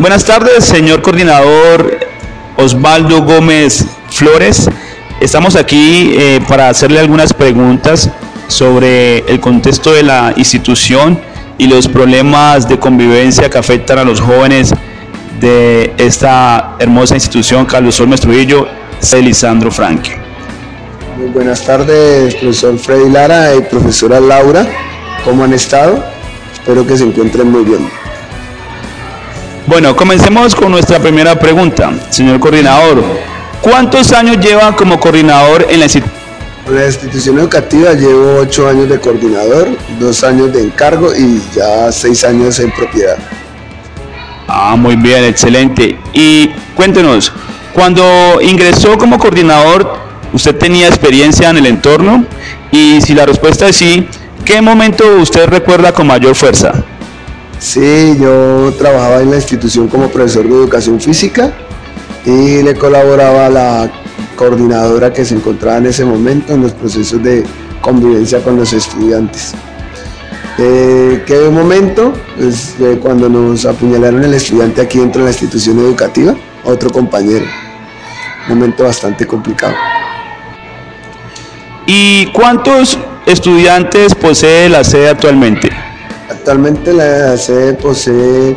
buenas tardes, señor coordinador Osvaldo Gómez Flores. Estamos aquí eh, para hacerle algunas preguntas sobre el contexto de la institución y los problemas de convivencia que afectan a los jóvenes de esta hermosa institución, Carlos Olmes Trujillo, Lisandro Franque. Muy buenas tardes, profesor Freddy Lara y profesora Laura. ¿Cómo han estado? Espero que se encuentren muy bien. Bueno, comencemos con nuestra primera pregunta, señor coordinador. ¿Cuántos años lleva como coordinador en la institución? La institución educativa llevo ocho años de coordinador, dos años de encargo y ya seis años en propiedad. Ah, muy bien, excelente. Y cuéntenos, cuando ingresó como coordinador, ¿usted tenía experiencia en el entorno? Y si la respuesta es sí, ¿qué momento usted recuerda con mayor fuerza? Sí, yo trabajaba en la institución como profesor de educación física y le colaboraba a la coordinadora que se encontraba en ese momento en los procesos de convivencia con los estudiantes. Eh, ¿Qué momento? Pues cuando nos apuñalaron el estudiante aquí dentro de la institución educativa, otro compañero. Momento bastante complicado. ¿Y cuántos estudiantes posee la sede actualmente? Actualmente la sede posee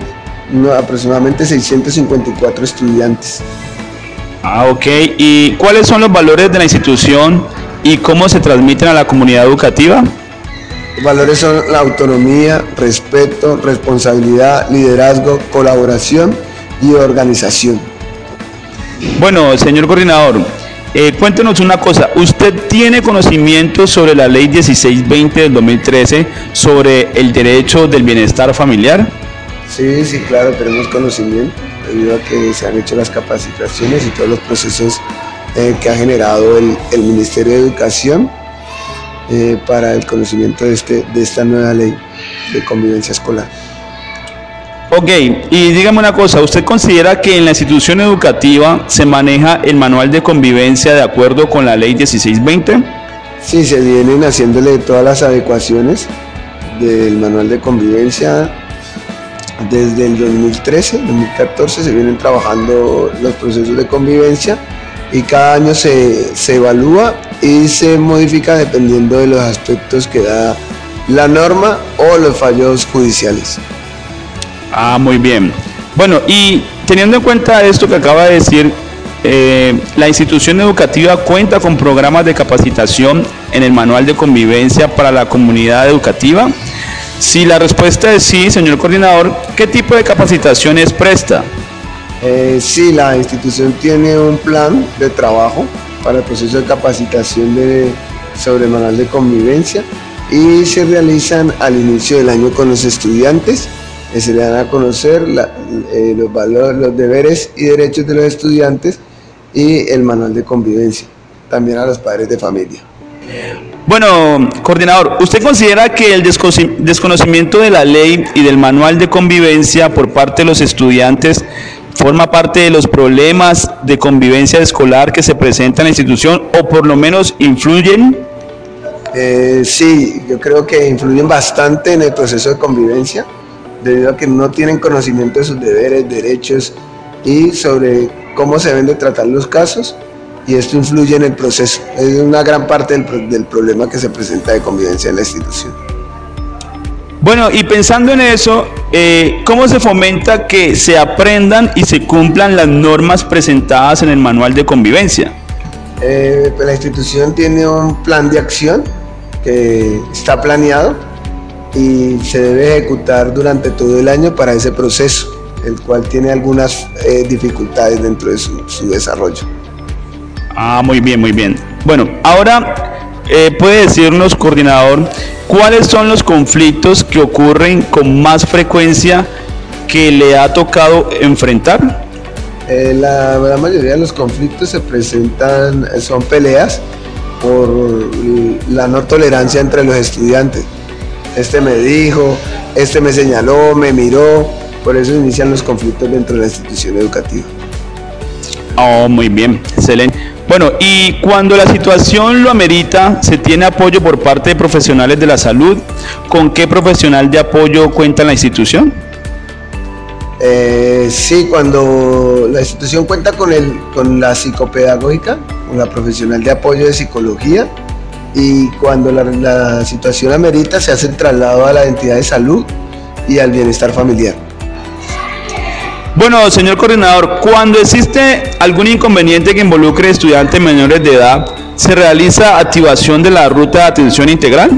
aproximadamente 654 estudiantes. Ah, ok. ¿Y cuáles son los valores de la institución y cómo se transmiten a la comunidad educativa? Los valores son la autonomía, respeto, responsabilidad, liderazgo, colaboración y organización. Bueno, señor coordinador, eh, cuéntenos una cosa, ¿usted tiene conocimiento sobre la ley 1620 del 2013 sobre el derecho del bienestar familiar? Sí, sí, claro, tenemos conocimiento debido a que se han hecho las capacitaciones y todos los procesos eh, que ha generado el, Ministerio de Educación eh, para el conocimiento de, este, de esta nueva ley de convivencia escolar. Ok, y dígame una cosa, ¿usted considera que en la institución educativa se maneja el manual de convivencia de acuerdo con la ley 1620? Sí, se vienen haciéndole todas las adecuaciones del manual de convivencia. Desde el 2013, 2014 se vienen trabajando los procesos de convivencia y cada año se, se evalúa y se modifica dependiendo de los aspectos que da la norma o los fallos judiciales. Ah, muy bien. Bueno, y teniendo en cuenta esto que acaba de decir, eh, la institución educativa cuenta con programas de capacitación en el manual de convivencia para la comunidad educativa. Si la respuesta es sí, señor coordinador, ¿qué tipo de capacitaciones presta? Eh, sí, la institución tiene un plan de trabajo para el proceso de capacitación de, sobre manual de convivencia y se realizan al inicio del año con los estudiantes se le dan a conocer eh, los valores, los deberes y derechos de los estudiantes y el manual de convivencia, también a los padres de familia. Bueno, coordinador, ¿usted considera que el desconocimiento de la ley y del manual de convivencia por parte de los estudiantes forma parte de los problemas de convivencia escolar que se presentan en la institución o por lo menos influyen? Eh, sí, yo creo que influyen bastante en el proceso de convivencia debido a que no tienen conocimiento de sus deberes, derechos y sobre cómo se deben de tratar los casos y esto influye en el proceso. Es una gran parte del, problema que se presenta de convivencia en la institución. Bueno, y pensando en eso, eh, ¿cómo se fomenta que se aprendan y se cumplan las normas presentadas en el manual de convivencia? Eh, pues la institución tiene un plan de acción que está planeado y se debe ejecutar durante todo el año para ese proceso, el cual tiene algunas eh, dificultades dentro de su, desarrollo. Ah, muy bien, muy bien. Bueno, ahora eh, puede decirnos, coordinador, cuáles son los conflictos que ocurren con más frecuencia que le ha tocado enfrentar. Eh, la, la, mayoría de los conflictos se presentan, son peleas por la no tolerancia entre los estudiantes este me dijo, este me señaló, me miró, por eso inician los conflictos dentro de la institución educativa. Oh, muy bien, excelente. Bueno, y cuando la situación lo amerita, ¿se tiene apoyo por parte de profesionales de la salud? ¿Con qué profesional de apoyo cuenta la institución? Eh, sí, cuando la institución cuenta con, el, con la psicopedagógica, con la profesional de apoyo de psicología, y cuando la, la situación amerita se hace el traslado a la entidad de salud y al bienestar familiar. Bueno, señor coordinador, cuando existe algún inconveniente que involucre estudiantes menores de edad, ¿se realiza activación de la ruta de atención integral?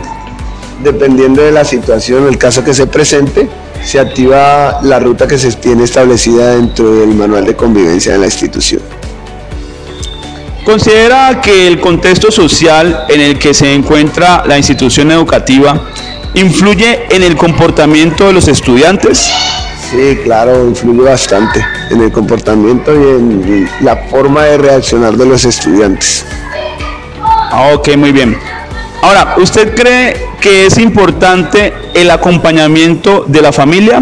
Dependiendo de la situación, el caso que se presente, se activa la ruta que se tiene establecida dentro del manual de convivencia de la institución. ¿Considera que el contexto social en el que se encuentra la institución educativa influye en el comportamiento de los estudiantes? Sí, claro, influye bastante en el comportamiento y en la forma de reaccionar de los estudiantes. Ah, ok, muy bien. Ahora, ¿usted cree que es importante el acompañamiento de la familia?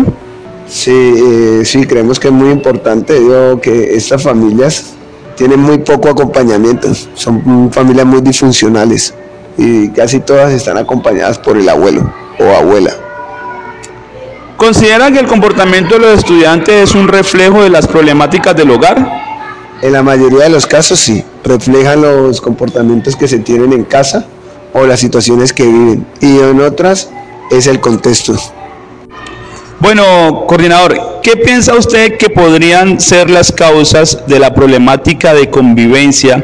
Sí, eh, sí, creemos que es muy importante. Digo que estas familias tienen muy poco acompañamiento, son familias muy disfuncionales y casi todas están acompañadas por el abuelo o abuela. ¿Considera que el comportamiento de los estudiantes es un reflejo de las problemáticas del hogar? En la mayoría de los casos sí, reflejan los comportamientos que se tienen en casa o las situaciones que viven y en otras es el contexto. Bueno, coordinador, ¿qué piensa usted que podrían ser las causas de la problemática de convivencia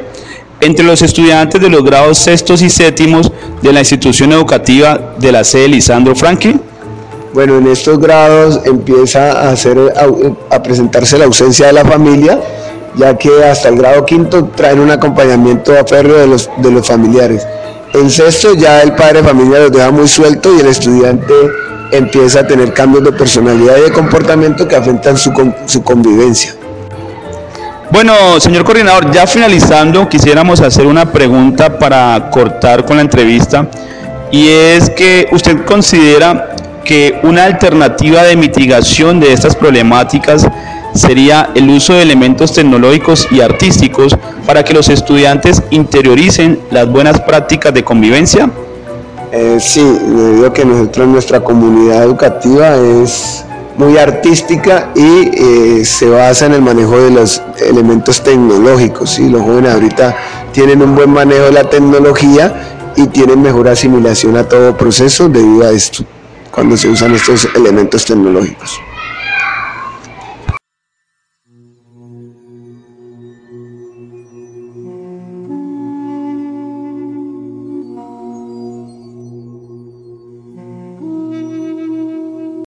entre los estudiantes de los grados sextos y séptimos de la institución educativa de la sede Lisandro Franklin? Bueno, en estos grados empieza a, hacer, a, presentarse la ausencia de la familia, ya que hasta el grado quinto traen un acompañamiento férreo de los, de los familiares. En sexto ya el padre de familia los deja muy suelto y el estudiante empieza a tener cambios de personalidad y de comportamiento que afectan su, su convivencia. Bueno, señor coordinador, ya finalizando, quisiéramos hacer una pregunta para cortar con la entrevista y es que usted considera que una alternativa de mitigación de estas problemáticas sería el uso de elementos tecnológicos y artísticos para que los estudiantes interioricen las buenas prácticas de convivencia? Eh, sí, debido que nosotros nuestra comunidad educativa es muy artística y eh, se basa en el manejo de los elementos tecnológicos. y Los jóvenes ahorita tienen un buen manejo de la tecnología y tienen mejor asimilación a todo proceso debido a esto cuando se usan estos elementos tecnológicos.